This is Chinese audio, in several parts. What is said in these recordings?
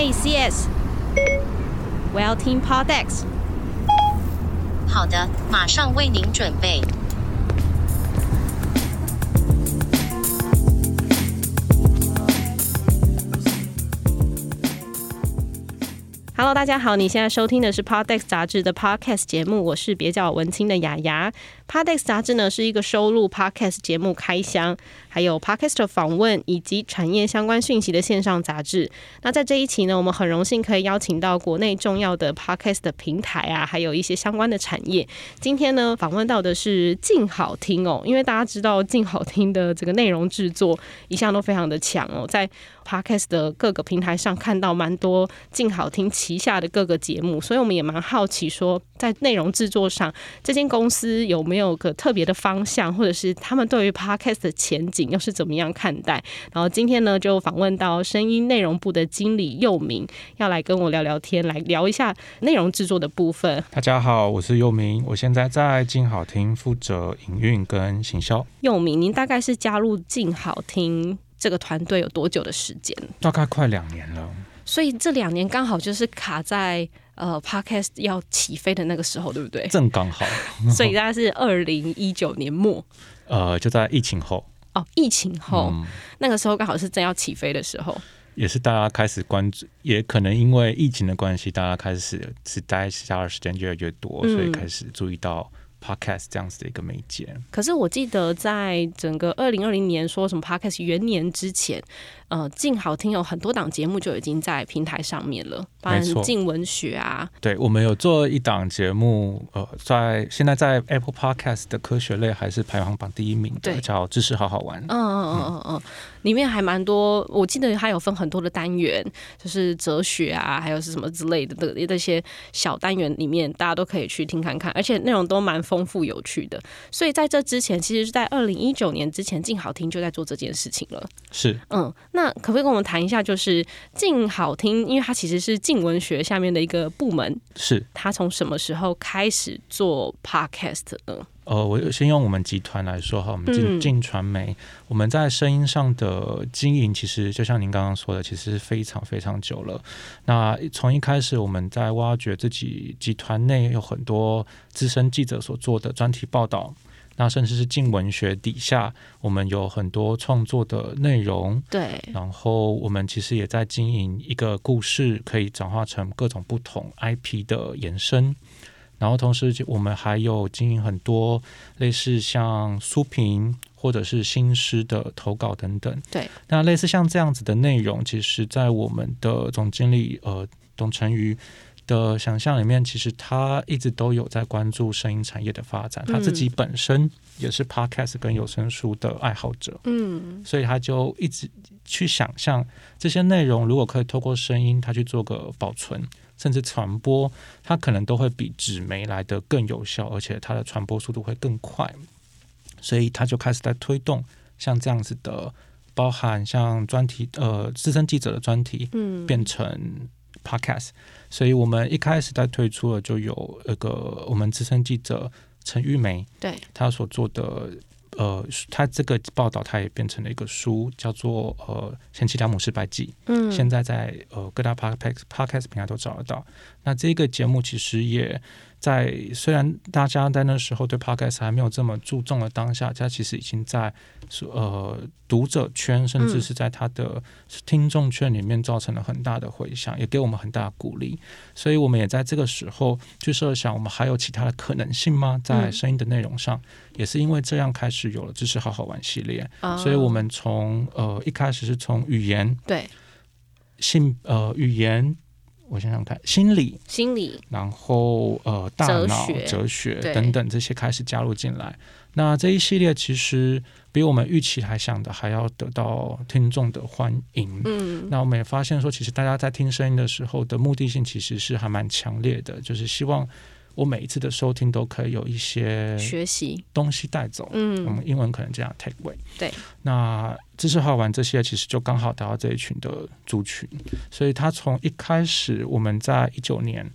Hey CS，我要听 Podex。好的，马上为您准备。Hello，大家好，你现在收听的是 Podex 杂志的 Podcast 节目，我是别叫我文青的雅雅。Podex 杂志呢是一个收录 Podcast 节目开箱，还有 Podcast 访问以及产业相关讯息的线上杂志。那在这一期呢，我们很荣幸可以邀请到国内重要的 Podcast 的平台啊，还有一些相关的产业。今天呢，访问到的是静好听哦，因为大家知道静好听的这个内容制作一向都非常的强哦，在 Podcast 的各个平台上看到蛮多静好听旗下的各个节目，所以我们也蛮好奇说，在内容制作上，这间公司有没有个特别的方向，或者是他们对于 Podcast 的前景又是怎么样看待？然后今天呢，就访问到声音内容部的经理佑明，要来跟我聊聊天，来聊一下内容制作的部分。大家好，我是佑明，我现在在静好听负责营运跟行销。佑明，您大概是加入静好听这个团队有多久的时间？大概快两年了。所以这两年刚好就是卡在呃 Podcast 要起飞的那个时候，对不对？正刚好。所以大概是二零一九年末，呃，就在疫情后。哦，疫情后、嗯、那个时候刚好是正要起飞的时候，也是大家开始关注，也可能因为疫情的关系，大家开始是待家的时间越来越多，嗯、所以开始注意到。Podcast 这样子的一个媒介，可是我记得在整个二零二零年说什么 Podcast 元年之前，呃，静好听有很多档节目就已经在平台上面了，包括静文学啊。对，我们有做一档节目，呃，在现在在 Apple Podcast 的科学类还是排行榜第一名的，叫知识好好玩。嗯嗯嗯嗯嗯，里面还蛮多，我记得还有分很多的单元，就是哲学啊，还有是什么之类的的那些小单元里面，大家都可以去听看看，而且内容都蛮。丰富有趣的，所以在这之前，其实是在二零一九年之前，静好听就在做这件事情了。是，嗯，那可不可以跟我们谈一下，就是静好听，因为它其实是静文学下面的一个部门，是它从什么时候开始做 Podcast 呢？呃，我先用我们集团来说哈，我们进进传媒，我们在声音上的经营，其实就像您刚刚说的，其实是非常非常久了。那从一开始，我们在挖掘自己集团内有很多资深记者所做的专题报道，那甚至是近文学底下，我们有很多创作的内容。对，然后我们其实也在经营一个故事，可以转化成各种不同 IP 的延伸。然后同时，我们还有经营很多类似像书评或者是新诗的投稿等等。对，那类似像这样子的内容，其实，在我们的总经理呃董成瑜的想象里面，其实他一直都有在关注声音产业的发展。他自己本身也是 Podcast 跟有声书的爱好者，嗯，所以他就一直去想象这些内容如果可以透过声音，他去做个保存。甚至传播，它可能都会比纸媒来的更有效，而且它的传播速度会更快。所以他就开始在推动像这样子的，包含像专题呃资深记者的专题，嗯，变成 podcast。所以我们一开始在推出了就有那个我们资深记者陈玉梅，对，她所做的。呃，她这个报道，她也变成了一个书，叫做《呃贤妻良母失败记》。嗯，现在在呃各大 podcast podcast 平台都找得到。那这个节目其实也。在虽然大家在那时候对 Podcast 还没有这么注重的当下，他其实已经在呃读者圈，甚至是在他的听众圈里面造成了很大的回响，也给我们很大的鼓励。所以我们也在这个时候去设想，我们还有其他的可能性吗？在声音的内容上，也是因为这样开始有了知识好好玩系列。所以我们从呃一开始是从语言对性呃语言。我想想看，心理、心理，然后呃，大脑、哲学，等等这些开始加入进来。那这一系列其实比我们预期还想的还要得到听众的欢迎。嗯，那我们也发现说，其实大家在听声音的时候的目的性其实是还蛮强烈的，就是希望。我每一次的收听都可以有一些学习东西带走，嗯，我们英文可能这样 take away。对，那知识好玩这些其实就刚好达到这一群的族群，所以他从一开始我们在一九年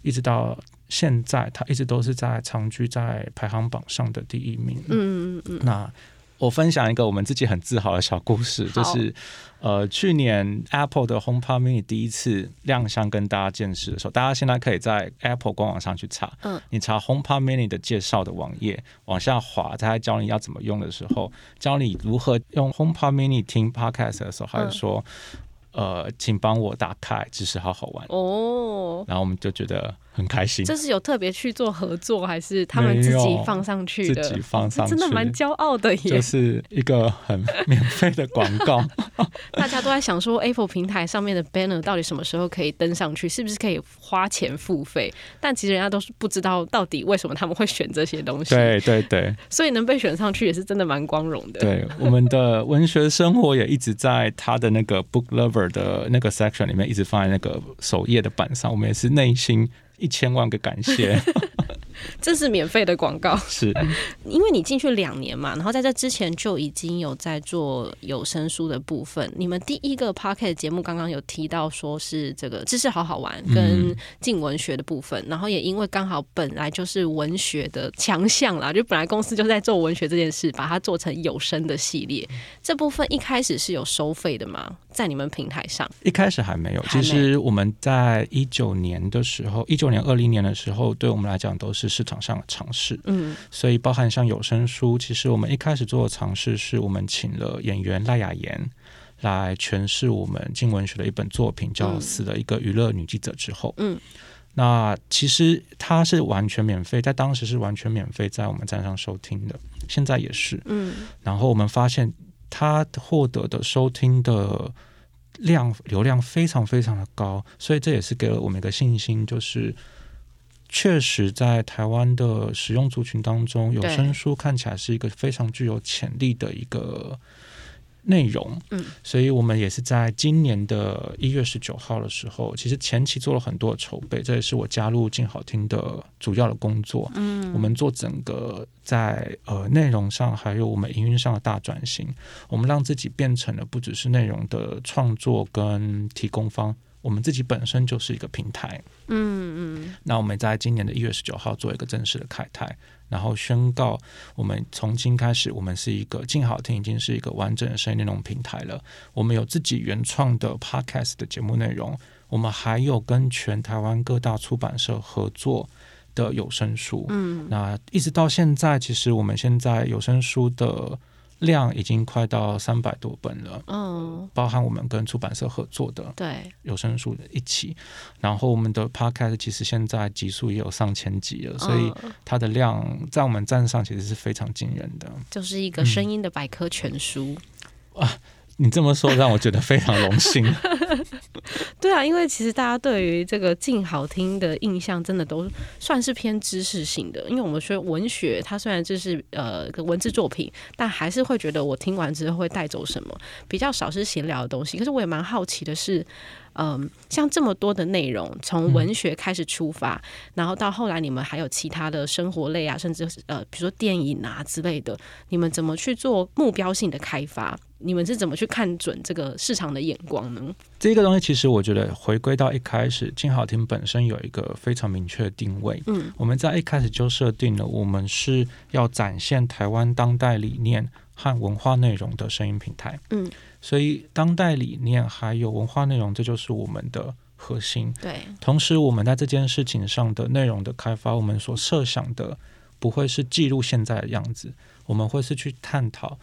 一直到现在，他一直都是在长居在排行榜上的第一名。嗯嗯嗯。那我分享一个我们自己很自豪的小故事，就是呃，去年 Apple 的 HomePod Mini 第一次亮相跟大家见识的时候，大家现在可以在 Apple 官网上去查，嗯，你查 HomePod Mini 的介绍的网页，往下滑，它在教你要怎么用的时候，教你如何用 HomePod Mini 听 Podcast 的时候，还是说。呃，请帮我打开，只是好好玩哦。然后我们就觉得很开心。这是有特别去做合作，还是他们自己放上去的？自己放上去，真的蛮骄傲的耶。就是一个很免费的广告。大家都在想说，Apple 平台上面的 banner 到底什么时候可以登上去？是不是可以花钱付费？但其实人家都是不知道到底为什么他们会选这些东西。对对对。所以能被选上去也是真的蛮光荣的。对，我们的文学生活也一直在他的那个 Book Lover。的那个 section 里面一直放在那个首页的版上，我们也是内心一千万个感谢。这是免费的广告，是 因为你进去两年嘛，然后在这之前就已经有在做有声书的部分。你们第一个 p o c k e t 节目刚刚有提到说是这个知识好好玩跟进文学的部分，嗯、然后也因为刚好本来就是文学的强项啦，就本来公司就在做文学这件事，把它做成有声的系列。这部分一开始是有收费的吗？在你们平台上？一开始还没有。其实我们在一九年的时候，一九年、二零年的时候，对我们来讲都是。市场上的尝试，嗯，所以包含像有声书，其实我们一开始做的尝试是我们请了演员赖雅妍来诠释我们镜文学的一本作品，叫《死了一个娱乐女记者》之后，嗯，那其实它是完全免费，在当时是完全免费在我们站上收听的，现在也是，嗯，然后我们发现它获得的收听的量流量非常非常的高，所以这也是给了我们一个信心，就是。确实，在台湾的使用族群当中，有声书看起来是一个非常具有潜力的一个内容。嗯，所以我们也是在今年的一月十九号的时候，其实前期做了很多的筹备，这也是我加入静好听的主要的工作。嗯，我们做整个在呃内容上，还有我们营运上的大转型，我们让自己变成了不只是内容的创作跟提供方。我们自己本身就是一个平台，嗯嗯。那我们在今年的一月十九号做一个正式的开台，然后宣告我们从今开始，我们是一个静好听已经是一个完整的声音内容平台了。我们有自己原创的 podcast 的节目内容，我们还有跟全台湾各大出版社合作的有声书。嗯，那一直到现在，其实我们现在有声书的。量已经快到三百多本了，嗯，包含我们跟出版社合作的，对，有声书的一起，然后我们的 podcast 其实现在集数也有上千集了，所以它的量在我们站上其实是非常惊人的，就是一个声音的百科全书，嗯、啊。你这么说让我觉得非常荣幸。对啊，因为其实大家对于这个静好听的印象，真的都算是偏知识性的。因为我们说文学，它虽然就是呃个文字作品，但还是会觉得我听完之后会带走什么，比较少是闲聊的东西。可是我也蛮好奇的是。嗯，像这么多的内容，从文学开始出发，嗯，然后到后来你们还有其他的生活类啊，甚至呃，比如说电影啊之类的，你们怎么去做目标性的开发？你们是怎么去看准这个市场的眼光呢？这个东西其实我觉得回归到一开始，金好听本身有一个非常明确的定位。嗯，我们在一开始就设定了，我们是要展现台湾当代理念和文化内容的声音平台。嗯。所以，当代理念还有文化内容，这就是我们的核心。对，同时我们在这件事情上的内容的开发，我们所设想的不会是记录现在的样子，我们会是去探讨，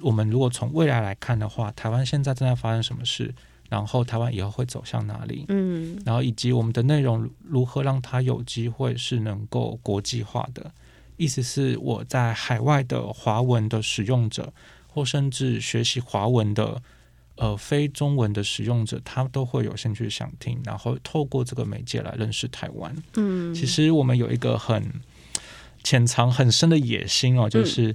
我们如果从未来来看的话，台湾现在正在发生什么事，然后台湾以后会走向哪里？嗯，然后以及我们的内容如何让它有机会是能够国际化的，意思是我在海外的华文的使用者。或甚至学习华文的，呃，非中文的使用者，他都会有兴趣想听，然后透过这个媒介来认识台湾。嗯，其实我们有一个很潜藏很深的野心哦，就是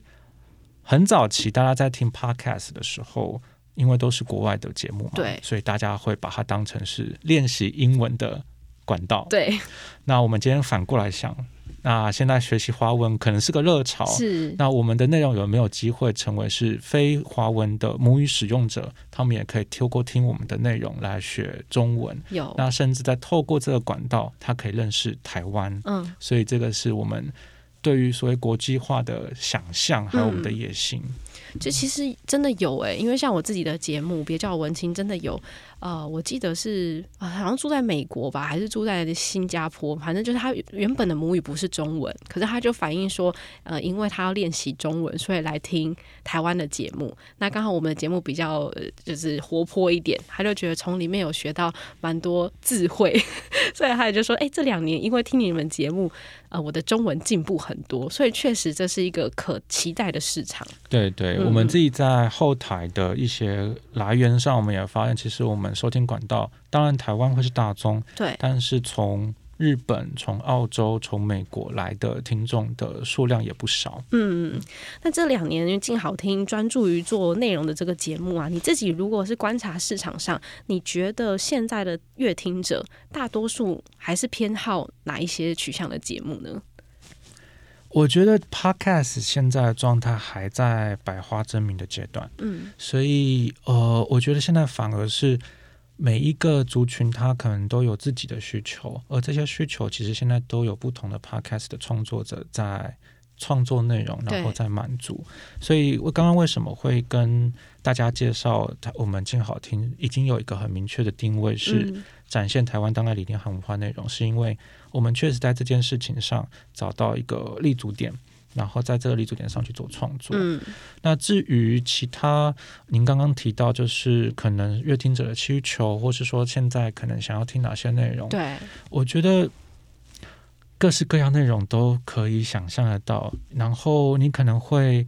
很早期大家在听 Podcast 的时候，因为都是国外的节目嘛，对，所以大家会把它当成是练习英文的管道。对，那我们今天反过来想。那现在学习华文可能是个热潮，是。那我们的内容有没有机会成为是非华文的母语使用者，他们也可以透过听我们的内容来学中文？有。那甚至在透过这个管道，他可以认识台湾。嗯。所以这个是我们对于所谓国际化的想象，还有我们的野心。嗯就其实真的有哎、因为像我自己的节目，别叫我文青，真的有。呃，我记得是、好像住在美国吧，还是住在新加坡，反正就是他原本的母语不是中文，可是他就反映说，呃，因为他要练习中文，所以来听台湾的节目。那刚好我们的节目比较、就是活泼一点，他就觉得从里面有学到蛮多智慧，所以他也就说，哎、这两年因为听你们节目，呃，我的中文进步很多，所以确实这是一个可期待的市场。对对，嗯、我们自己在后台的一些来源上，我们也发现，其实我们。收听管道，当然台湾会是大宗，对，但是从日本、从澳洲、从美国来的听众的数量也不少。嗯，那这两年因为静好听专注于做内容的这个节目啊，你自己如果是观察市场上，你觉得现在的乐听者大多数还是偏好哪一些取向的节目呢？我觉得 Podcast 现在的状态还在百花争鸣的阶段，嗯，所以呃，我觉得现在反而是。每一个族群，他可能都有自己的需求，而这些需求其实现在都有不同的 podcast 的创作者在创作内容，然后在满足。所以我刚刚为什么会跟大家介绍，我们静好听已经有一个很明确的定位，是展现台湾当代理念和文化内容，是因为我们确实在这件事情上找到一个立足点。然后在这个立足点上去做创作。嗯，那至于其他，您刚刚提到就是可能乐听者的需求，或是说现在可能想要听哪些内容？对，我觉得各式各样内容都可以想象得到。然后你可能会。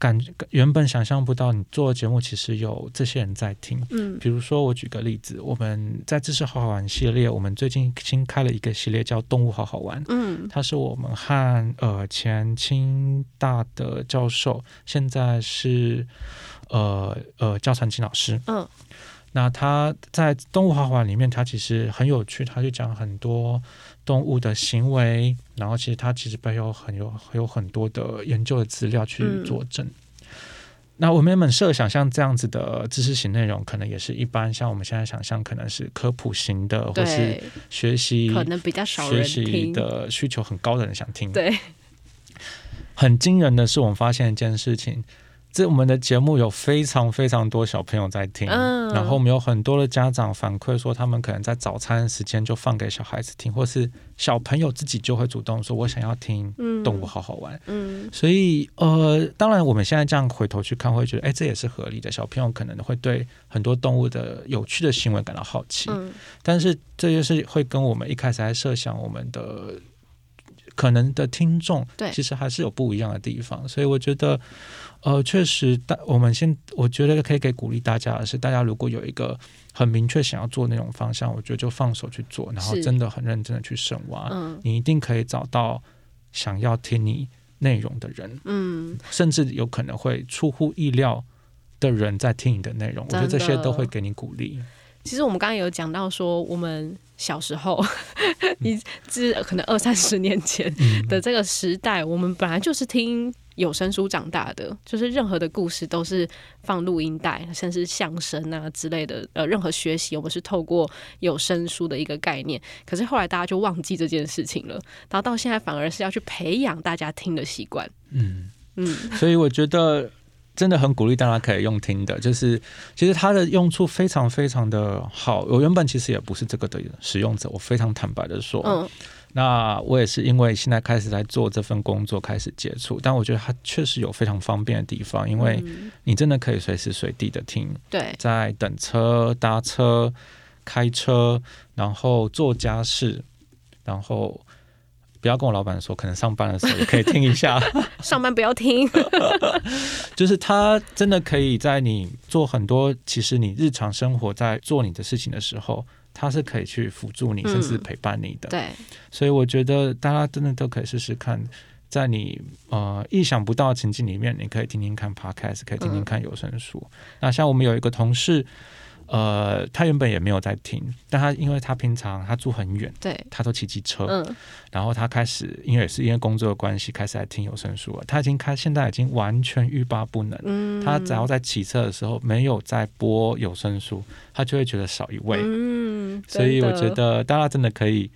感原本想象不到，你做的节目其实有这些人在听。嗯，比如说我举个例子，我们在知识好好玩系列，我们最近新开了一个系列叫动物好好玩。嗯，它是我们和呃前清大的教授，现在是呃呃教传清老师。嗯，那他在动物好好玩里面，他其实很有趣，他就讲很多。动物的行为，然后其实它其实背后很有有很多的研究的资料去佐证。嗯、那我们原本设想像这样子的知识型内容，可能也是一般像我们现在想象，可能是科普型的，或是学习可能比较少学习的需求很高的人想听。对，很惊人的是，我们发现一件事情。这我们的节目有非常非常多小朋友在听，嗯、然后我们有很多的家长反馈说，他们可能在早餐时间就放给小孩子听，或是小朋友自己就会主动说：“我想要听动物好好玩。嗯”嗯，所以呃，当然我们现在这样回头去看，会觉得哎，这也是合理的。小朋友可能会对很多动物的有趣的行为感到好奇，嗯、但是这就是会跟我们一开始在设想我们的可能的听众，对，其实还是有不一样的地方。所以我觉得。呃，确实，大我们先我觉得可以给鼓励大家的是，大家如果有一个很明确想要做那种方向，我觉得就放手去做，然后真的很认真的去深挖，嗯，你一定可以找到想要听你内容的人，嗯，甚至有可能会出乎意料的人在听你的内容，我觉得这些都会给你鼓励。其实我们刚刚有讲到说，我们小时候，你是可能二三十年前的这个时代，我们本来就是听。有声书长大的，就是任何的故事都是放录音带，甚至相声啊之类的。呃，任何学习我们是透过有声书的一个概念。可是后来大家就忘记这件事情了，然后到现在反而是要去培养大家听的习惯。嗯嗯，所以我觉得真的很鼓励大家可以用听的，就是其实它的用处非常非常的好。我原本其实也不是这个的使用者，我非常坦白的说。嗯。那我也是因为现在开始在做这份工作，开始接触，但我觉得它确实有非常方便的地方，因为你真的可以随时随地的听，对，在等车、搭车、开车，然后做家事，然后不要跟我老板说，可能上班的时候也可以听一下，上班不要听，就是它真的可以在你做很多，其实你日常生活在做你的事情的时候。它是可以去辅助你，甚至陪伴你的。嗯、对，所以我觉得大家真的都可以试试看，在你呃意想不到的情境里面，你可以听听看 Podcast，可以听听看有声书。嗯、那像我们有一个同事。呃，他原本也没有在听，但他因为他平常他住很远，对，他都骑机车，嗯，然后他开始因为也是因为工作的关系开始来听有声书了。他已经开现在已经完全欲罢不能，嗯，他只要在骑车的时候没有在播有声书，他就会觉得少一位，嗯，所以我觉得大家真的可以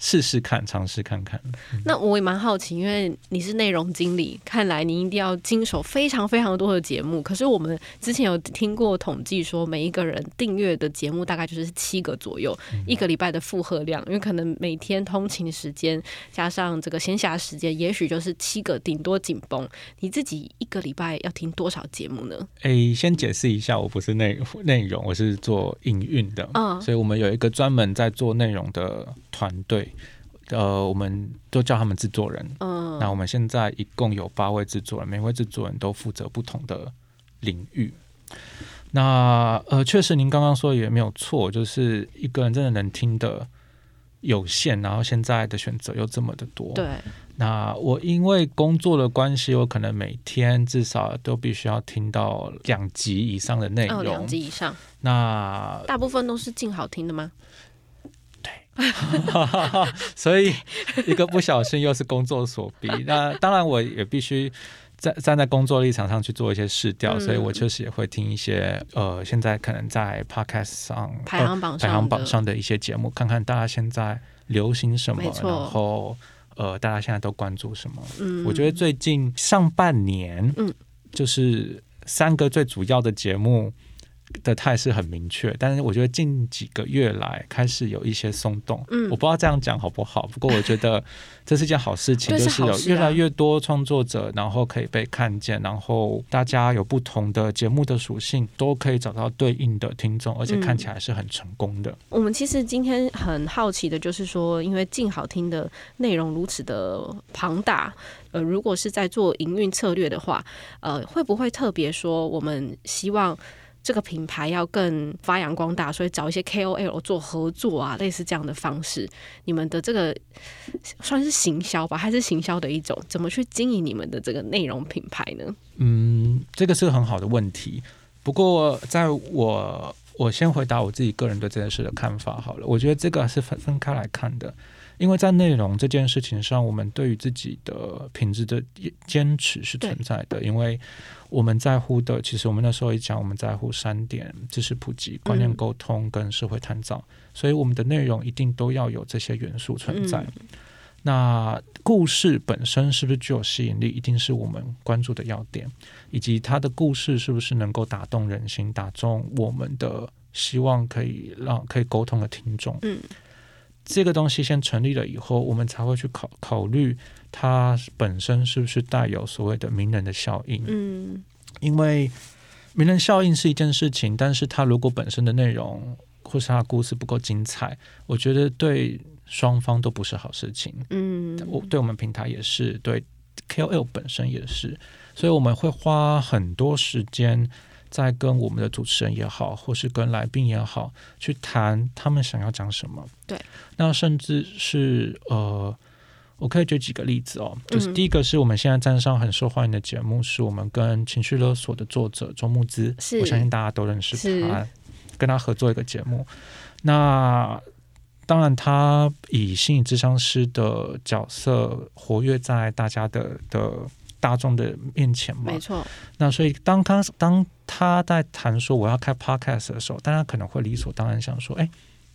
试试看，尝试看看。嗯、那我也蛮好奇，因为你是内容经理，看来你一定要经手非常非常多的节目。可是我们之前有听过统计说，每一个人订阅的节目大概就是七个左右，嗯、一个礼拜的负荷量，因为可能每天通勤时间加上这个闲暇时间，也许就是七个，顶多紧绷。你自己一个礼拜要听多少节目呢？诶、欸，先解释一下，我不是内 内容，我是做营运的，嗯，所以我们有一个专门在做内容的团队。呃，我们都叫他们制作人。嗯，那我们现在一共有八位制作人，每位制作人都负责不同的领域。那呃，确实您刚刚说也没有错，就是一个人真的能听的有限，然后现在的选择又这么的多。对。那我因为工作的关系，我可能每天至少都必须要听到两集以上的内容。哦，两集以上。那大部分都是静好听的吗？所以一个不小心又是工作所逼。那当然我也必须站站在工作立场上去做一些试调，嗯、所以我确实也会听一些呃，现在可能在 Podcast 上排行榜排行榜上的一些节目，看看大家现在流行什么，然后呃，大家现在都关注什么。嗯，我觉得最近上半年，嗯，就是三个最主要的节目。的态势很明确，但是我觉得近几个月来开始有一些松动。嗯，我不知道这样讲好不好，不过我觉得这是件好事情，就是有越来越多创作者，然后可以被看见，然后大家有不同的节目的属性，都可以找到对应的听众，而且看起来是很成功的。我们其实今天很好奇的就是说，因为静好听的内容如此的庞大，呃，如果是在做营运策略的话，呃，会不会特别说我们希望？这个品牌要更发扬光大，所以找一些 KOL 做合作啊，类似这样的方式。你们的这个算是行销吧，还是行销的一种？怎么去经营你们的这个内容品牌呢？嗯，这个是很好的问题。不过，在我我先回答我自己个人对这件事的看法好了。我觉得这个是分分开来看的。因为在内容这件事情上，我们对于自己的品质的坚持是存在的。因为我们在乎的，其实我们那时候也讲，我们在乎三点：知识普及、观念沟通跟社会探造。所以我们的内容一定都要有这些元素存在。那故事本身是不是具有吸引力，一定是我们关注的要点，以及它的故事是不是能够打动人心，打中我们的希望可以让可以沟通的听众。嗯。这个东西先成立了以后，我们才会去考考虑它本身是不是带有所谓的名人的效应。嗯，因为名人效应是一件事情，但是它如果本身的内容或是它的故事不够精彩，我觉得对双方都不是好事情。嗯，我对我们平台也是，对 KOL 本身也是，所以我们会花很多时间。在跟我们的主持人也好，或是跟来宾也好，去谈他们想要讲什么。对，那甚至是呃，我可以举几个例子哦。就是第一个是我们现在站上很受欢迎的节目，是我们跟情绪勒索的作者周慕之，我相信大家都认识他，跟他合作一个节目。那当然，他以心理咨商师的角色活跃在大家的的。大众的面前嘛，没错。那所以当他当他在谈说我要开 podcast 的时候，大家可能会理所当然想说，哎，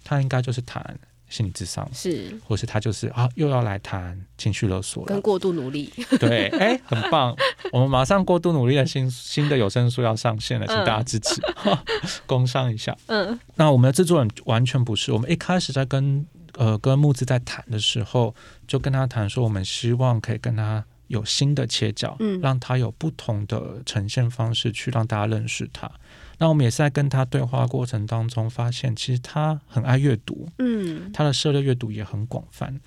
他应该就是谈心理智商，是，或是他就是啊，又要来谈情绪勒索了，跟过度努力。对，哎，很棒，我们马上过度努力的新新的有声书要上线了，请大家支持，嗯、工商一下。嗯，那我们的制作人完全不是，我们一开始在跟呃跟木子在谈的时候，就跟他谈说，我们希望可以跟他。有新的切角，嗯，让他有不同的呈现方式去让大家认识他。那我们也是在跟他对话过程当中发现，其实他很爱阅读，嗯，他的涉猎阅读也很广泛。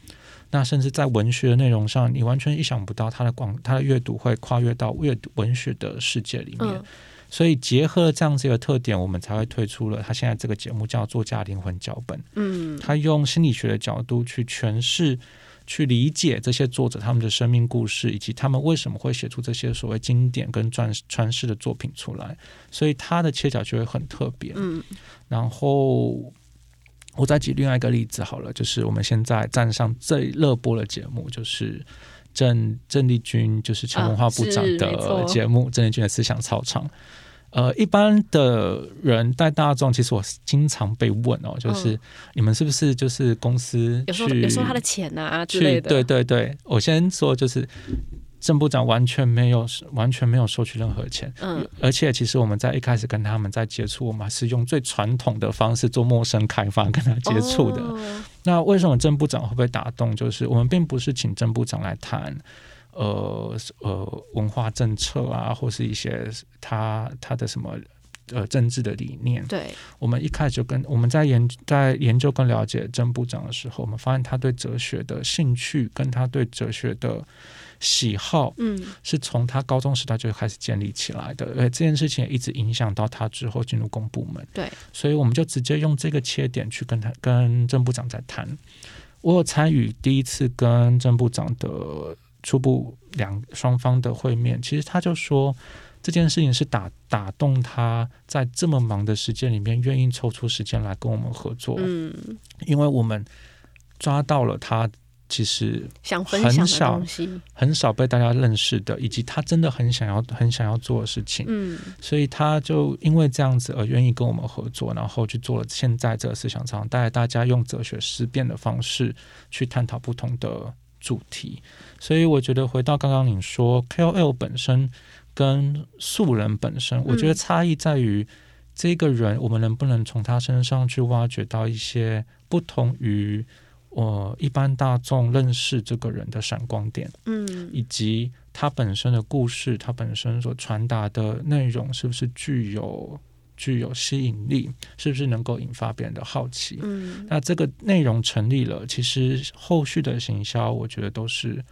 那甚至在文学的内容上，你完全意想不到他的广，他的阅读会跨越到阅读文学的世界里面。嗯，所以结合了这样子一个特点，我们才会推出了他现在这个节目叫《作家灵魂脚本》。嗯，他用心理学的角度去诠释。去理解这些作者他们的生命故事，以及他们为什么会写出这些所谓经典跟传传世的作品出来，所以他的切角就会很特别。嗯，然后我再举另外一个例子好了，就是我们现在站上最热播的节目，就是郑郑丽君，就是前文化部长的节目，郑丽君的思想操场。呃，一般的人带大众，其实我经常被问哦，就是、嗯、你们是不是就是公司有收有收他的钱啊之类的？对对对，我先说就是。郑部长完全没有完全没有收取任何钱，嗯，而且其实我们在一开始跟他们在接触，我们还是用最传统的方式做陌生开发跟他接触的。哦、那为什么郑部长会被打动？就是我们并不是请郑部长来谈，呃呃文化政策啊，或是一些他他的什么呃政治的理念。对，我们一开始就跟我们在研在研究跟了解郑部长的时候，我们发现他对哲学的兴趣跟他对哲学的。喜好，嗯，是从他高中时代就开始建立起来的，而这件事情也一直影响到他之后进入公部门。对，所以我们就直接用这个切点去跟他跟郑部长在谈。我有参与第一次跟郑部长的初步两双方的会面，其实他就说这件事情是打打动他在这么忙的时间里面愿意抽出时间来跟我们合作，嗯，因为我们抓到了他。其实想很少很少被大家认识的，以及他真的很想要很想要做的事情，嗯，所以他就因为这样子而愿意跟我们合作，然后去做了现在这个思想上，带大家用哲学思辨的方式去探讨不同的主题。所以我觉得回到刚刚你说 KOL 本身跟素人本身，我觉得差异在于这个人，我们能不能从他身上去挖掘到一些不同于。我一般大众认识这个人的闪光点，嗯，以及他本身的故事，他本身所传达的内容是不是具有具有吸引力，是不是能够引发别人的好奇？嗯，那这个内容成立了，其实后续的行销，我觉得都是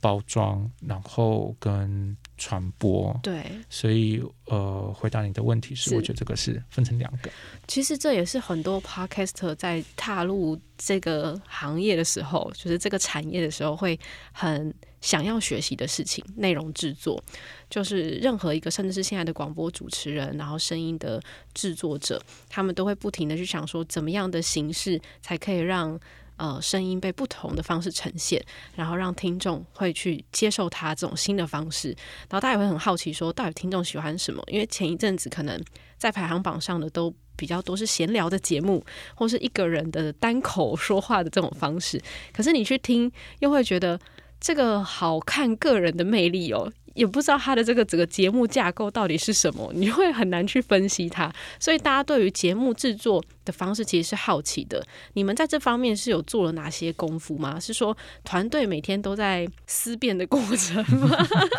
包装，然后跟。传播对，所以呃，回答你的问题是，是我觉得这个是分成两个。其实这也是很多 podcaster 在踏入这个行业的时候，就是这个产业的时候，会很想要学习的事情。内容制作，就是任何一个，甚至是现在的广播主持人，然后声音的制作者，他们都会不停的去想说，怎么样的形式才可以让。呃，声音被不同的方式呈现，然后让听众会去接受它这种新的方式，然后大家也会很好奇说，到底听众喜欢什么？因为前一阵子可能在排行榜上的都比较多是闲聊的节目，或是一个人的单口说话的这种方式，可是你去听又会觉得这个好看个人的魅力哦。也不知道他的这个整个节目架构到底是什么，你会很难去分析它。所以大家对于节目制作的方式其实是好奇的。你们在这方面是有做了哪些功夫吗？是说团队每天都在思辨的过程吗？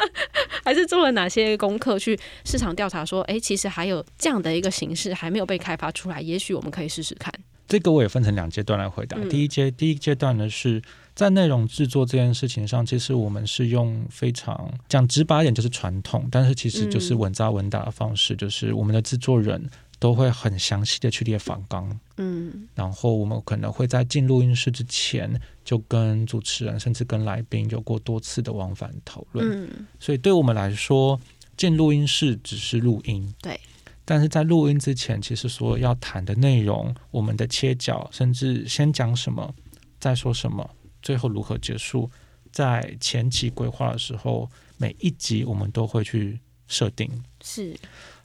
还是做了哪些功课去市场调查？说，哎，其实还有这样的一个形式还没有被开发出来，也许我们可以试试看。这个我也分成两阶段来回答。第一阶，第一阶段呢是。在内容制作这件事情上，其实我们是用非常讲直白一点，就是传统，但是其实就是稳扎稳打的方式，嗯、就是我们的制作人都会很详细的去列访纲，嗯，然后我们可能会在进录音室之前就跟主持人甚至跟来宾有过多次的往返讨论，嗯，所以对我们来说，进录音室只是录音，对，但是在录音之前，其实所有要谈的内容，我们的切角，甚至先讲什么，再说什么。最后如何结束，在前期规划的时候，每一集我们都会去设定。是，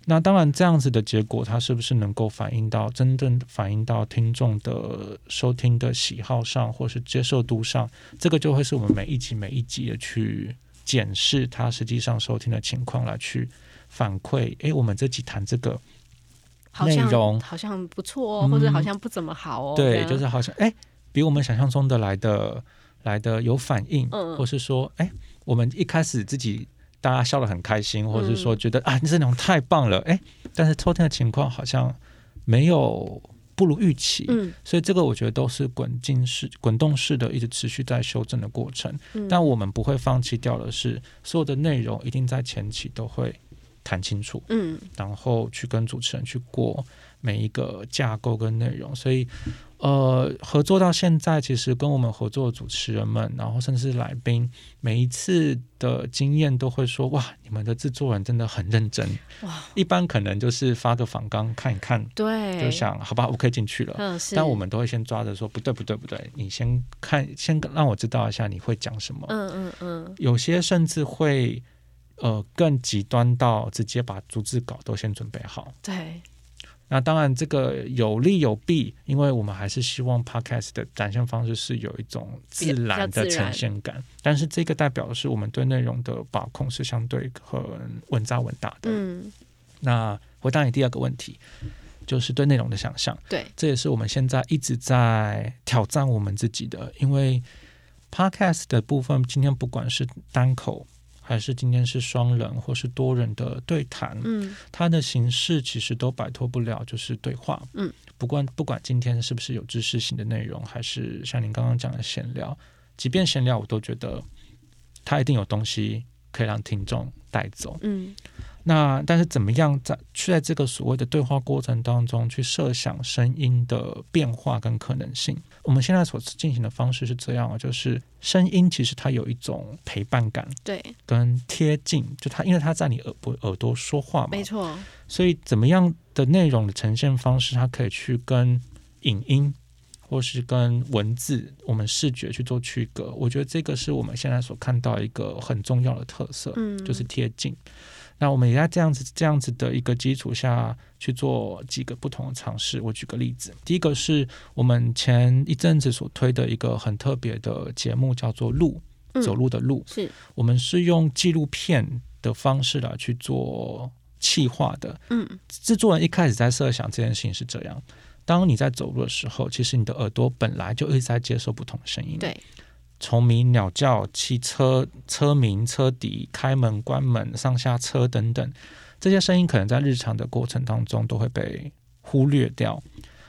那当然这样子的结果，它是不是能够反映到真正反映到听众的收听的喜好上，或是接受度上？这个就会是我们每一集每一集的去检视它实际上收听的情况，来去反馈。诶，我们这集谈这个内容好像不错哦，或者好像不怎么好哦。嗯、对，就是好像诶。比我们想象中的来的来的有反应，嗯、或是说，哎，我们一开始自己大家笑得很开心，或者是说觉得、嗯、啊，这内容太棒了，哎，但是抽听的情况好像没有不如预期，嗯，所以这个我觉得都是滚进式、滚动式的，一直持续在修正的过程。嗯、但我们不会放弃掉的是，所有的内容一定在前期都会谈清楚，嗯，然后去跟主持人去过每一个架构跟内容，所以。呃，合作到现在，其实跟我们合作的主持人们，然后甚至是来宾，每一次的经验都会说：哇，你们的制作人真的很认真。哇，一般可能就是发个访纲看一看，对，就想好吧，我可以进去了。嗯，但我们都会先抓着说：不对，不对，不对，你先看，先让我知道一下你会讲什么。嗯嗯嗯。有些甚至会。呃更极端到直接把逐字稿都先准备好。对。那当然，这个有利有弊，因为我们还是希望 podcast 的展现方式是有一种自然的呈现感。但是这个代表的是我们对内容的把控是相对很稳扎稳打的。嗯。那回答你第二个问题，就是对内容的想象。对，这也是我们现在一直在挑战我们自己的，因为 podcast 的部分，今天不管是单口。还是今天是双人或是多人的对谈，嗯，它的形式其实都摆脱不了就是对话，嗯，不管不管今天是不是有知识性的内容，还是像您刚刚讲的闲聊，即便闲聊，我都觉得它一定有东西可以让听众带走，嗯。那但是怎么样在去在这个所谓的对话过程当中去设想声音的变化跟可能性？我们现在所进行的方式是这样啊，就是声音其实它有一种陪伴感，对，跟贴近，就它因为它在你耳部耳朵说话嘛，没错。所以怎么样的内容的呈现方式，它可以去跟影音或是跟文字，我们视觉去做区隔。我觉得这个是我们现在所看到一个很重要的特色，嗯，就是贴近。那我们也在这样子这样子的一个基础下去做几个不同的尝试。我举个例子，第一个是我们前一阵子所推的一个很特别的节目，叫做“路”，走路的路。是我们是用纪录片的方式来去做企划的。嗯，制作人一开始在设想这件事情是这样：当你在走路的时候，其实你的耳朵本来就一直在接受不同的声音。对。虫鸣、鸟叫、汽车车鸣、车底开门、关门、上下车等等，这些声音可能在日常的过程当中都会被忽略掉。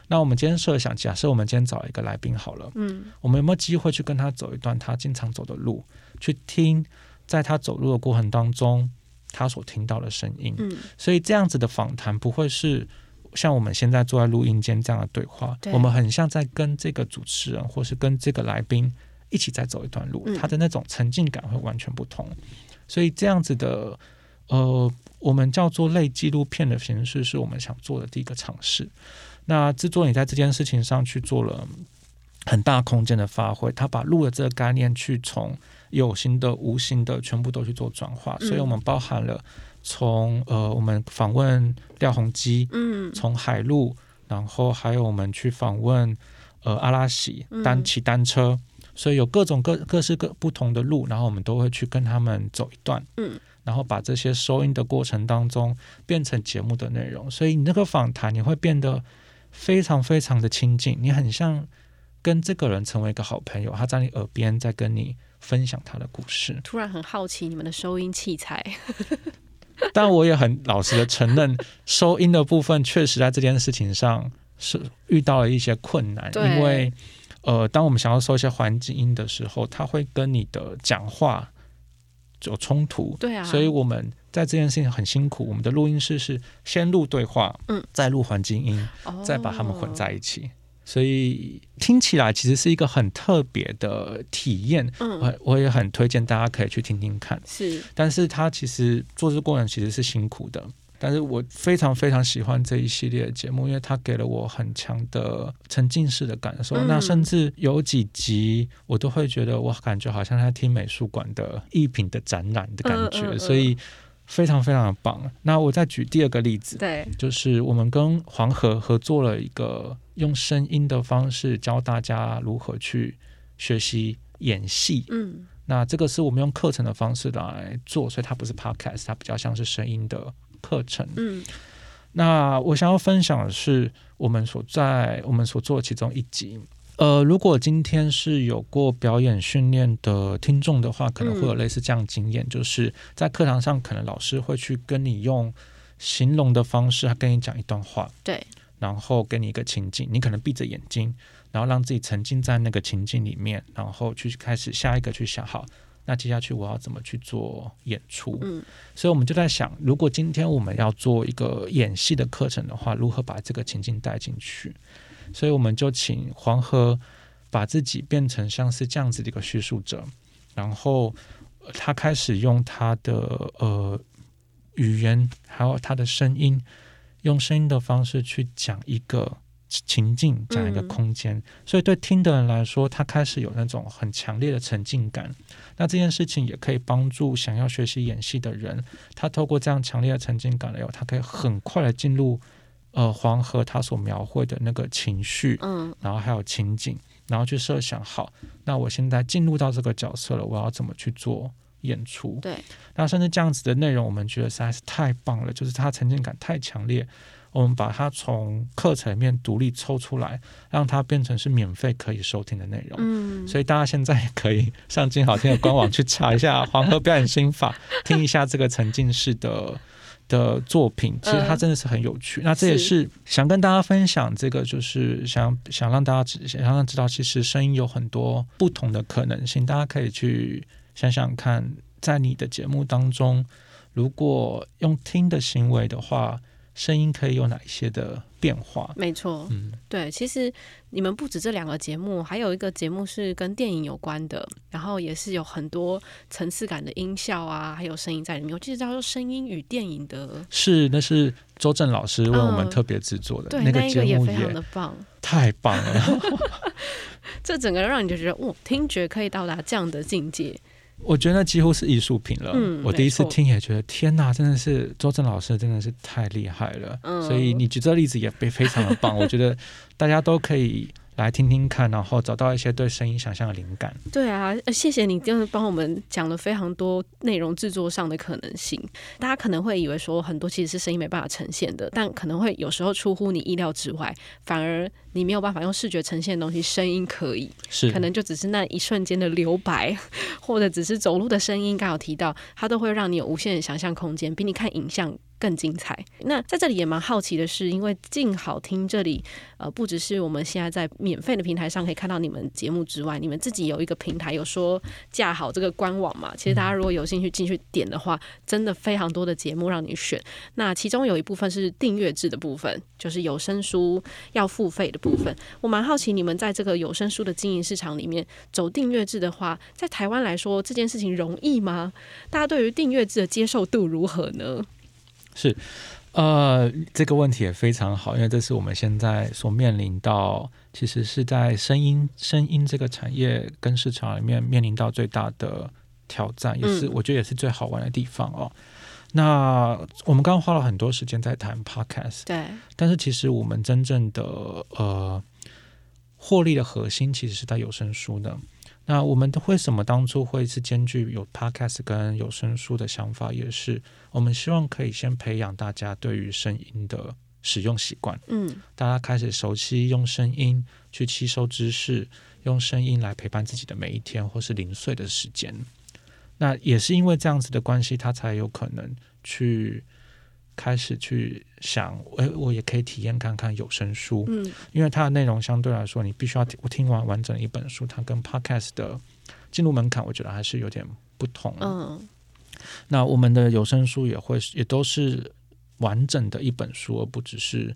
那我们今天设想，假设我们今天找一个来宾好了，嗯，我们有没有机会去跟他走一段他经常走的路，去听在他走路的过程当中他所听到的声音？嗯，所以这样子的访谈不会是像我们现在坐在录音间这样的对话，对，我们很像在跟这个主持人或是跟这个来宾。一起在走一段路，他的那种沉浸感会完全不同。嗯、所以这样子的，呃，我们叫做类纪录片的形式，是我们想做的第一个尝试。那制作你在这件事情上去做了很大空间的发挥，他把录的这个概念去从有形的、无形的全部都去做转化。嗯、所以我们包含了从呃，我们访问廖鸿基，嗯，从海陆，然后还有我们去访问呃阿拉喜单骑单车。嗯所以有各种各各式各不同的路，然后我们都会去跟他们走一段，嗯，然后把这些收音的过程当中变成节目的内容。所以你那个访谈你会变得非常非常的亲近，你很像跟这个人成为一个好朋友，他在你耳边在跟你分享他的故事。突然很好奇你们的收音器材，但我也很老实的承认，收音的部分确实在这件事情上是遇到了一些困难，因为。呃，当我们想要收一些环境音的时候，它会跟你的讲话有冲突。对啊，所以我们在这件事情很辛苦。我们的录音室是先录对话，嗯，再录环境音，哦，再把它们混在一起。所以听起来其实是一个很特别的体验。嗯，我我也很推荐大家可以去听听看。是，但是它其实做这过程其实是辛苦的。但是我非常非常喜欢这一系列的节目，因为它给了我很强的沉浸式的感受。嗯、那甚至有几集，我都会觉得我感觉好像在听美术馆的艺品的展览的感觉，嗯嗯嗯、所以非常非常的棒。那我再举第二个例子，对，就是我们跟黄河合作了一个用声音的方式教大家如何去学习演戏。嗯，那这个是我们用课程的方式来做，所以它不是 podcast，它比较像是声音的。课程，嗯，那我想要分享的是我们所在我们所做的其中一集。呃，如果今天是有过表演训练的听众的话，可能会有类似这样经验，嗯、就是在课堂上，可能老师会去跟你用形容的方式，他跟你讲一段话，对，然后给你一个情境，你可能闭着眼睛，然后让自己沉浸在那个情境里面，然后去开始下一个去想好。那接下去我要怎么去做演出？嗯，所以我们就在想，如果今天我们要做一个演戏的课程的话，如何把这个情境带进去？所以我们就请黄河把自己变成像是这样子的一个叙述者，然后他开始用他的呃语言，还有他的声音，用声音的方式去讲一个情境这样一个空间，嗯、所以对听的人来说，他开始有那种很强烈的沉浸感。那这件事情也可以帮助想要学习演戏的人，他透过这样强烈的沉浸感以后，他可以很快的进入呃黄河他所描绘的那个情绪，嗯，然后还有情景，然后去设想，好，那我现在进入到这个角色了，我要怎么去做演出？对，那甚至这样子的内容，我们觉得实在是太棒了，就是它沉浸感太强烈。我们把它从课程里面独立抽出来，让它变成是免费可以收听的内容。嗯，所以大家现在可以上金好听的官网去查一下《黄河表演心法》，听一下这个沉浸式的的作品。其实它真的是很有趣。嗯、那这也是想跟大家分享，这个就是想想让大家知想让知道，其实声音有很多不同的可能性。大家可以去想想看，在你的节目当中，如果用听的行为的话。声音可以有哪一些的变化？没错，嗯，对，其实你们不止这两个节目，还有一个节目是跟电影有关的，然后也是有很多层次感的音效啊，还有声音在里面。我记得叫做《声音与电影》的，是那是周正老师为我们特别制作的，嗯、那个节目也非常的棒，太棒了！这整个让你就觉得，哇，听觉可以到达这样的境界。我觉得几乎是艺术品了。嗯，我第一次听也觉得，天哪，真的是周正老师真的是太厉害了。嗯，所以你举这个例子也非非常的棒。我觉得大家都可以。来听听看，然后找到一些对声音想象的灵感。对啊，谢谢你，就是帮我们讲了非常多内容制作上的可能性。大家可能会以为说很多其实是声音没办法呈现的，但可能会有时候出乎你意料之外，反而你没有办法用视觉呈现的东西，声音可以。是，可能就只是那一瞬间的留白，或者只是走路的声音。刚好提到，它都会让你有无限的想象空间，比你看影像。更精彩。那在这里也蛮好奇的是，因为静好听这里，呃，不只是我们现在在免费的平台上可以看到你们节目之外，你们自己有一个平台，有说架好这个官网嘛？其实大家如果有兴趣进去点的话，真的非常多的节目让你选。那其中有一部分是订阅制的部分，就是有声书要付费的部分。我蛮好奇，你们在这个有声书的经营市场里面走订阅制的话，在台湾来说这件事情容易吗？大家对于订阅制的接受度如何呢？是，呃，这个问题也非常好，因为这是我们现在所面临到，其实是在声音声音这个产业跟市场里面面临到最大的挑战，也是我觉得也是最好玩的地方哦。嗯、那我们刚刚花了很多时间在谈 Podcast，对，但是其实我们真正的呃获利的核心其实是在有声书的。那我们为什么当初会是兼具有 Podcast 跟有声书的想法，也是我们希望可以先培养大家对于声音的使用习惯，嗯，大家开始熟悉用声音去吸收知识，用声音来陪伴自己的每一天或是零碎的时间。那也是因为这样子的关系，他才有可能去。开始去想，哎，我也可以体验看看有声书，嗯，因为它的内容相对来说，你必须要听我听完完整一本书，它跟 Podcast 的进入门槛，我觉得还是有点不同。嗯，那我们的有声书也会也都是完整的一本书，而不只是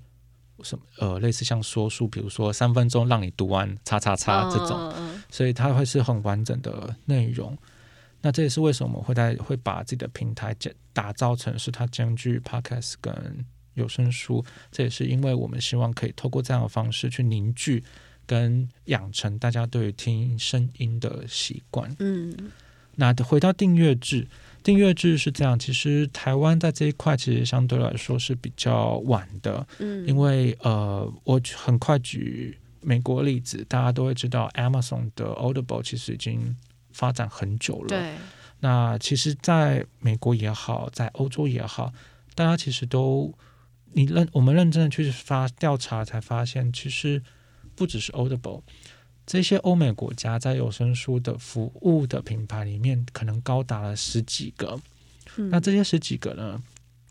什么呃类似像说书，比如说三分钟让你读完叉叉叉这种，嗯，所以它会是很完整的内容。那这也是为什么我们会在会把自己的平台建打造成是它兼具 Podcast 跟有声书。这也是因为我们希望可以透过这样的方式去凝聚跟养成大家对于听声音的习惯。嗯，那回到订阅制，订阅制是这样。其实台湾在这一块其实相对来说是比较晚的。嗯，因为呃，我很快举美国例子，大家都会知道 Amazon 的 Audible 其实已经。发展很久了，对。那其实，在美国也好，在欧洲也好，大家其实都，你认我们认真的去发调查，才发现，其实不只是 Audible，这些欧美国家在有声书的服务的品牌里面，可能高达了十几个。嗯。那这些十几个呢，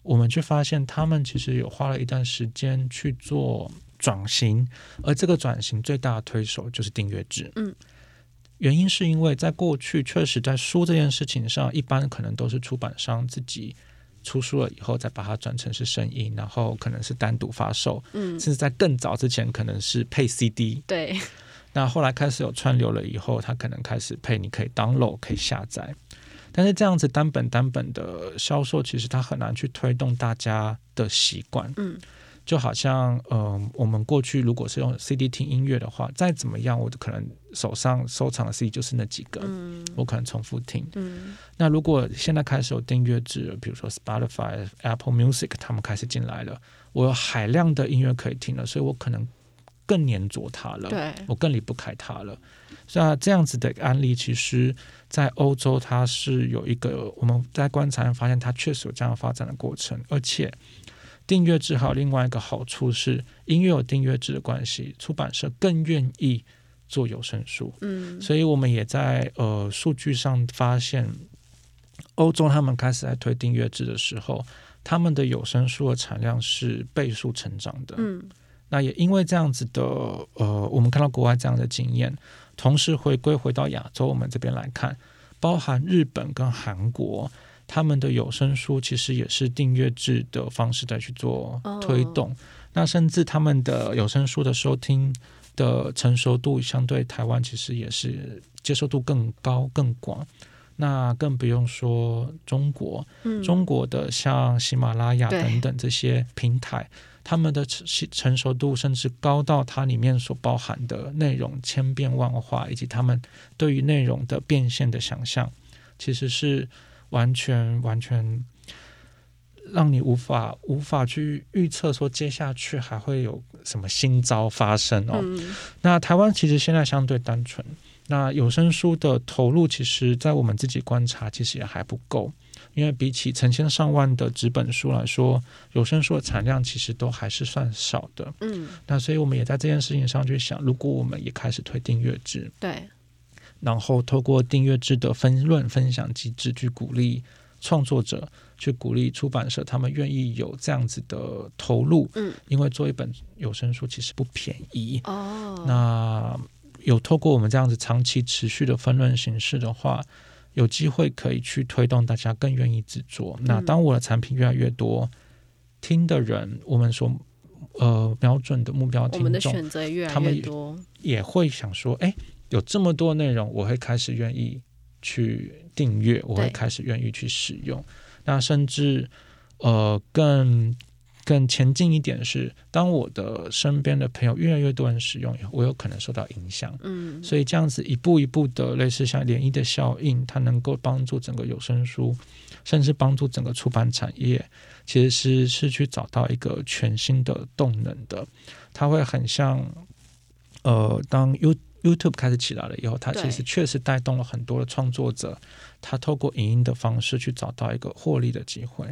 我们却发现，他们其实有花了一段时间去做转型，而这个转型最大的推手就是订阅制。嗯。原因是因为在过去，确实在书这件事情上，一般可能都是出版商自己出书了以后，再把它转成是声音，然后可能是单独发售，嗯，甚至在更早之前，可能是配 CD，对。那后来开始有串流了以后，它可能开始配，你可以 download，可以下载。但是这样子单本单本的销售，其实它很难去推动大家的习惯，嗯。就好像，嗯、呃，我们过去如果是用 CD 听音乐的话，再怎么样，我可能手上收藏的 CD 就是那几个，嗯、我可能重复听。嗯、那如果现在开始有订阅制，比如说 Spotify、Apple Music，他们开始进来了，我有海量的音乐可以听了，所以我可能更黏着它了，对我更离不开它了。所以啊，这样子的案例，其实在欧洲它是有一个我们在观察发现，它确实有这样发展的过程，而且。订阅制还有另外一个好处是，音乐有订阅制的关系，出版社更愿意做有声书。嗯，所以我们也在呃数据上发现，欧洲他们开始在推订阅制的时候，他们的有声书的产量是倍数成长的。嗯，那也因为这样子的呃，我们看到国外这样的经验，同时回归回到亚洲，我们这边来看，包含日本跟韩国。他们的有声书其实也是订阅制的方式在去做推动，oh. 那甚至他们的有声书的收听的成熟度相对台湾其实也是接受度更高更广，那更不用说中国，嗯、中国的像喜马拉雅等等这些平台，他们的成熟度甚至高到它里面所包含的内容千变万化，以及他们对于内容的变现的想象，其实是。完全完全让你无法无法去预测说接下去还会有什么新招发生哦。嗯、那台湾其实现在相对单纯，那有声书的投入，其实在我们自己观察，其实也还不够，因为比起成千上万的纸本书来说，有声书的产量其实都还是算少的。嗯，那所以我们也在这件事情上去想，如果我们也开始推订阅制，对。然后透过订阅制的分论分享机制，去鼓励创作者，去鼓励出版社，他们愿意有这样子的投入。嗯，因为做一本有声书其实不便宜。哦，那有透过我们这样子长期持续的分论形式的话，有机会可以去推动大家更愿意制作。嗯，那当我的产品越来越多，听的人，我们说呃瞄准的目标听众，我们的选择越来越多，他们也会想说，哎。有这么多内容，我会开始愿意去订阅，我会开始愿意去使用。那甚至呃，更更前进一点是，当我的身边的朋友越来越多人使用以后，我有可能受到影响。嗯，所以这样子一步一步的，类似像涟漪的效应，它能够帮助整个有声书，甚至帮助整个出版产业，其实是是去找到一个全新的动能的。它会很像呃，当 U YouTube 开始起来了以后，它其实确实带动了很多的创作者，他透过影音的方式去找到一个获利的机会。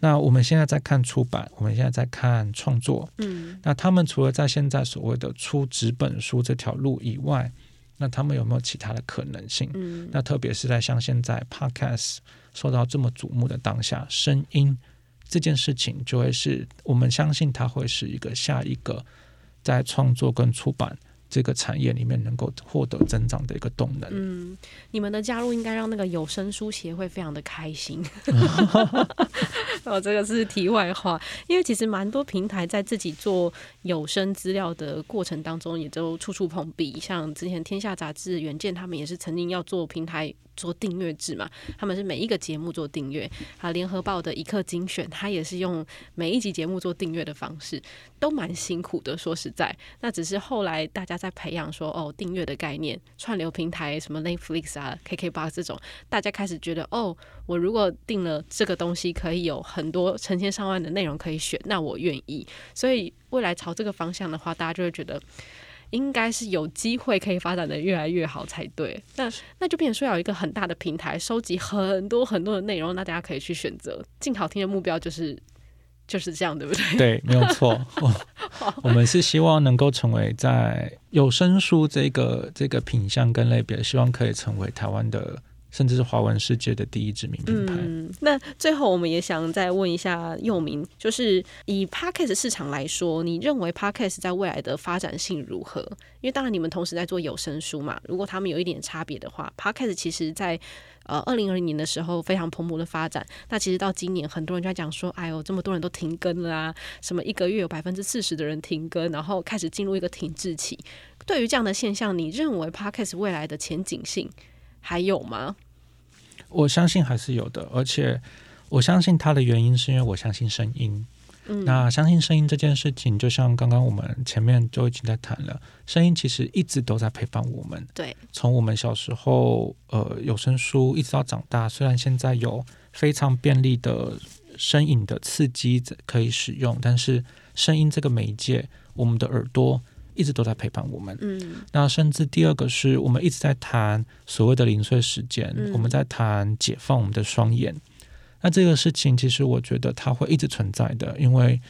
那我们现在在看出版，我们现在在看创作，嗯，那他们除了在现在所谓的出纸本书这条路以外，那他们有没有其他的可能性？嗯，那特别是在像现在 Podcast 受到这么瞩目的当下，声音这件事情就会是我们相信它会是一个下一个在创作跟出版。这个产业里面能够获得增长的一个动能。嗯，你们的加入应该让那个有声书协会非常的开心。哦，这个是题外话，因为其实蛮多平台在自己做有声资料的过程当中，也都处处碰壁。像之前天下杂志、远见他们也是曾经要做平台。做订阅制嘛，他们是每一个节目做订阅。啊，联合报的一刻精选，他也是用每一集节目做订阅的方式，都蛮辛苦的。说实在，那只是后来大家在培养说，哦，订阅的概念，串流平台什么 Netflix 啊、KKBOX 这种，大家开始觉得，哦，我如果订了这个东西，可以有很多成千上万的内容可以选，那我愿意。所以未来朝这个方向的话，大家就会觉得。应该是有机会可以发展的越来越好才对。那那就变成说要有一个很大的平台，收集很多很多的内容，那大家可以去选择。静好听的目标就是就是这样，对不对？对，没有错。我，我们是希望能够成为在有声书这个这个品相跟类别，希望可以成为台湾的。甚至是华文世界的第一知名品牌。嗯，那最后我们也想再问一下佑铭，就是以 Podcast 市场来说，你认为 Podcast 在未来的发展性如何？因为当然你们同时在做有声书嘛，如果他们有一点差别的话，Podcast 其实在呃二零二零年的时候非常蓬勃的发展，那其实到今年很多人就在讲说，哎呦，这么多人都停更了啊，什么一个月有百分之四十的人停更，然后开始进入一个停滞期。对于这样的现象，你认为 Podcast 未来的前景性？还有吗？我相信还是有的，而且我相信它的原因是因为我相信声音。嗯、那相信声音这件事情，就像刚刚我们前面就已经在谈了，声音其实一直都在陪伴我们。对，从我们小时候，呃，有声书一直到长大，虽然现在有非常便利的声影的刺激可以使用，但是声音这个媒介，我们的耳朵。一直都在陪伴我们。嗯，那甚至第二个是我们一直在谈所谓的零碎时间，嗯、我们在谈解放我们的双眼。那这个事情其实我觉得它会一直存在的，因为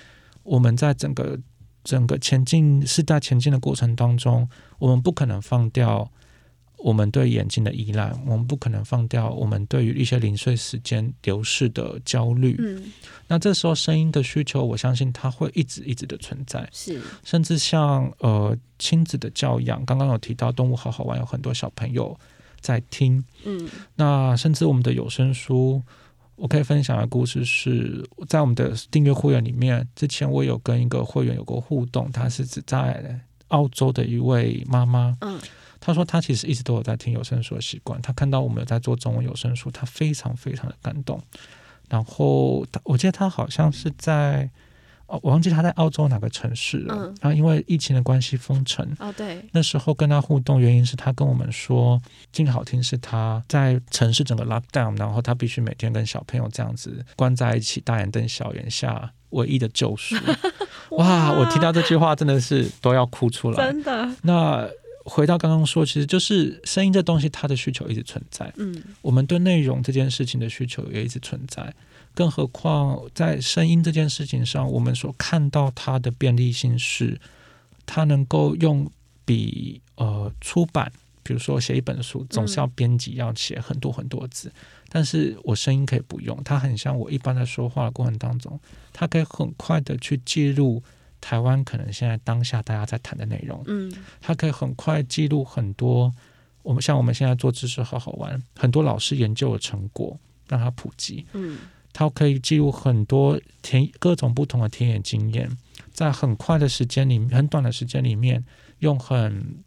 我们在整个整个前进时代前进的过程当中，我们不可能放掉。我们对眼睛的依赖，我们不可能放掉我们对于一些零碎时间流逝的焦虑。嗯，那这时候声音的需求，我相信它会一直一直的存在。是，甚至像呃亲子的教养，刚刚有提到动物好好玩，有很多小朋友在听。嗯，那甚至我们的有声书，我可以分享的故事是在我们的订阅会员里面，之前我有跟一个会员有过互动，他是指在澳洲的一位妈妈。嗯。他说他其实一直都有在听有声书的习惯。他看到我们有在做中文有声书，他非常非常的感动。然后他我记得他好像是在哦，我忘记他在澳洲哪个城市了。嗯、然后因为疫情的关系封城。哦，对。那时候跟他互动，原因是他跟我们说，静好听是他在城市整个 lockdown，然后他必须每天跟小朋友这样子关在一起，大眼瞪小眼下唯一的救赎。哇！我听到这句话真的是都要哭出来。真的。那。回到刚刚说，其实就是声音这东西，它的需求一直存在。嗯，我们对内容这件事情的需求也一直存在。更何况在声音这件事情上，我们所看到它的便利性是，它能够用比呃出版，比如说写一本书，总是要编辑，要写很多很多字。嗯，但是我声音可以不用，它很像我一般在说话的过程当中，它可以很快的去记录。台湾可能现在当下大家在谈的内容，嗯，它可以很快记录很多。我们像我们现在做知识好好玩，很多老师研究的成果让它普及，嗯，它可以记录很多田各种不同的田野经验，在很快的时间里，很短的时间里面，用很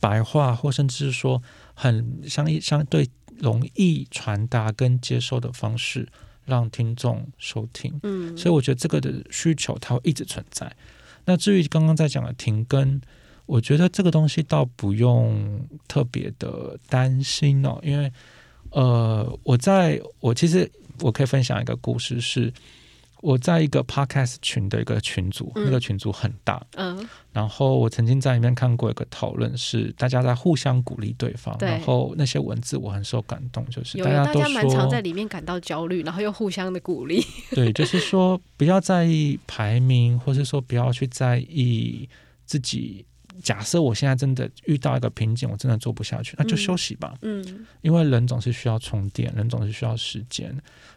白话或甚至是说很相相对容易传达跟接受的方式。让听众收听，嗯，所以我觉得这个的需求它会一直存在。那至于刚刚在讲的停更，我觉得这个东西倒不用特别的担心哦，因为呃，我在我其实我可以分享一个故事是。我在一个 podcast 群的一个群组，嗯、那个群组很大，嗯，然后我曾经在里面看过一个讨论，是大家在互相鼓励对方，对。然后那些文字我很受感动，就是有大家都说，大家蛮常在里面感到焦虑，然后又互相的鼓励，对，就是说不要在意排名，或是说不要去在意自己。假设我现在真的遇到一个瓶颈，我真的做不下去，那就休息吧。嗯，嗯，因为人总是需要充电，人总是需要时间。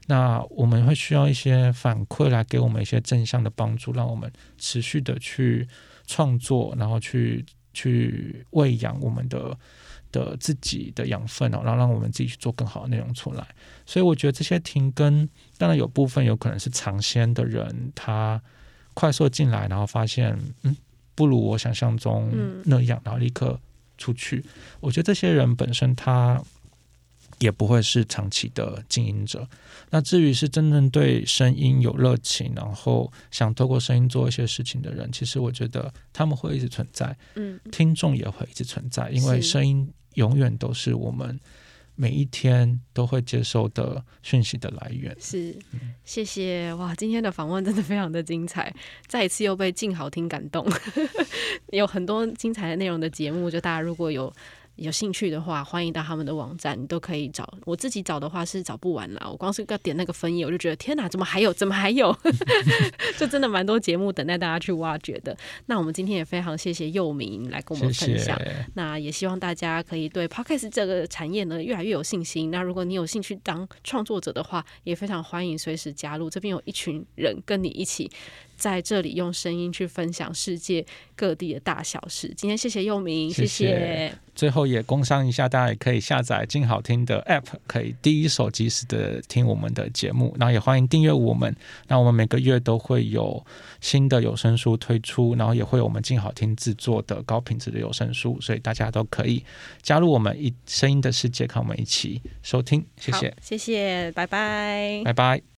那我们会需要一些反馈来给我们一些正向的帮助，让我们持续的去创作，然后去去喂养我们的的自己的养分哦，然后让我们自己去做更好的内容出来。所以我觉得这些停更，当然有部分有可能是尝鲜的人，他快速进来，然后发现嗯。不如我想象中那样，然后立刻出去。我觉得这些人本身他也不会是长期的经营者。那至于是真正对声音有热情，然后想透过声音做一些事情的人，其实我觉得他们会一直存在。嗯，听众也会一直存在，因为声音永远都是我们。每一天都会接受的讯息的来源是，谢谢哇！今天的访问真的非常的精彩，再一次又被静好听感动，有很多精彩的内容的节目，就大家如果有。有兴趣的话，欢迎到他们的网站，你都可以找。我自己找的话是找不完啦，我光是要点那个分页，我就觉得天哪，怎么还有，怎么还有？就真的蛮多节目等待大家去挖掘的。那我们今天也非常谢谢佑明来跟我们分享。谢谢。那也希望大家可以对 Podcast 这个产业呢越来越有信心。那如果你有兴趣当创作者的话，也非常欢迎随时加入。这边有一群人跟你一起。在这里用声音去分享世界各地的大小事。今天谢谢佑明，谢谢。谢谢。最后也工商一下，大家也可以下载静好听的 App，可以第一手及时的听我们的节目。然后也欢迎订阅我们，那我们每个月都会有新的有声书推出，然后也会有我们静好听制作的高品质的有声书，所以大家都可以加入我们一声音的世界，看我们一起收听。谢谢，谢谢，拜拜，拜拜。